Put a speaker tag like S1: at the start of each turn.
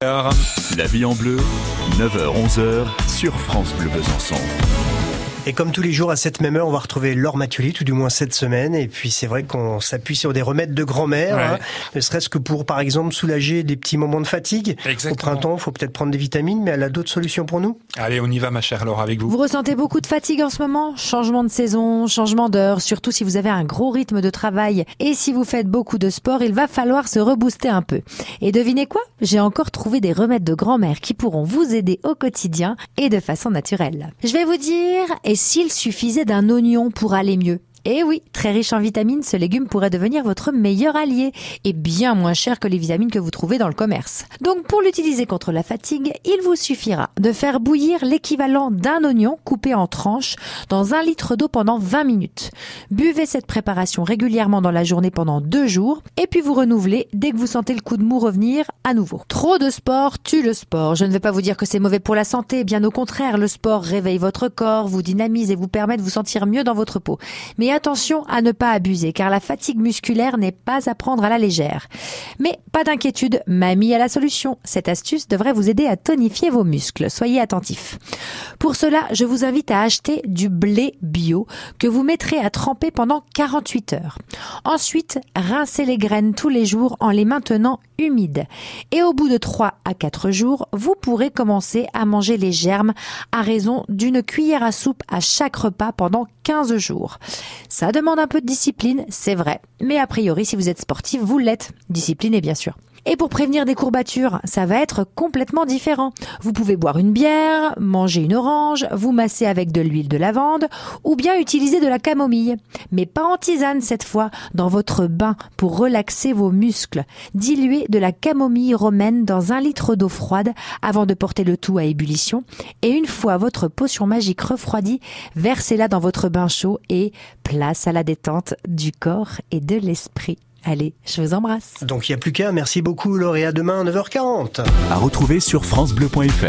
S1: La vie en bleu, 9h-11h sur France Bleu Besançon.
S2: Et comme tous les jours à cette même heure, on va retrouver Laure Mathioli, tout du moins cette semaine. Et puis c'est vrai qu'on s'appuie sur des remèdes de grand-mère,
S3: Ouais.
S2: hein, ne serait-ce que pour, par exemple, soulager des petits moments de fatigue.
S3: Exactement.
S2: Au printemps, il faut peut-être prendre des vitamines, mais elle a d'autres solutions pour nous.
S3: Allez, on y va, ma chère Laure, avec vous.
S4: Vous ressentez beaucoup de fatigue en ce moment? Changement de saison, changement d'heure, surtout si vous avez un gros rythme de travail et si vous faites beaucoup de sport, il va falloir se rebooster un peu. Et devinez quoi? J'ai encore trouvé des remèdes de grand-mère qui pourront vous aider au quotidien et de façon naturelle. Je vais vous dire, et s'il suffisait d'un oignon pour aller mieux? Eh oui, très riche en vitamines, ce légume pourrait devenir votre meilleur allié et bien moins cher que les vitamines que vous trouvez dans le commerce. Donc pour l'utiliser contre la fatigue, il vous suffira de faire bouillir l'équivalent d'un oignon coupé en tranches dans un litre d'eau pendant 20 minutes. Buvez cette préparation régulièrement dans la journée pendant deux jours et puis vous renouvelez dès que vous sentez le coup de mou revenir à nouveau. Trop de sport tue le sport. Je ne vais pas vous dire que c'est mauvais pour la santé, bien au contraire, le sport réveille votre corps, vous dynamise et vous permet de vous sentir mieux dans votre peau. Attention à ne pas abuser car la fatigue musculaire n'est pas à prendre à la légère. Mais pas d'inquiétude, mamie a la solution. Cette astuce devrait vous aider à tonifier vos muscles. Soyez attentifs. Pour cela, je vous invite à acheter du blé bio que vous mettrez à tremper pendant 48 heures. Ensuite, rincez les graines tous les jours en les maintenant humides. Et au bout de 3 à 4 jours, vous pourrez commencer à manger les germes à raison d'une cuillère à soupe à chaque repas pendant 15 jours. Ça demande un peu de discipline, c'est vrai. Mais a priori, si vous êtes sportif, vous l'êtes. Discipline, bien sûr. Et pour prévenir des courbatures, ça va être complètement différent. Vous pouvez boire une bière, manger une orange, vous masser avec de l'huile de lavande ou bien utiliser de la camomille. Mais pas en tisane cette fois, dans votre bain pour relaxer vos muscles. Diluez de la camomille romaine dans un litre d'eau froide avant de porter le tout à ébullition. Et une fois votre potion magique refroidie, versez-la dans votre bain chaud et place à la détente du corps et de l'esprit. Allez, je vous embrasse.
S2: Donc il n'y a plus qu'à. Merci beaucoup Laure et à demain à 9h40.
S1: À retrouver sur FranceBleu.fr.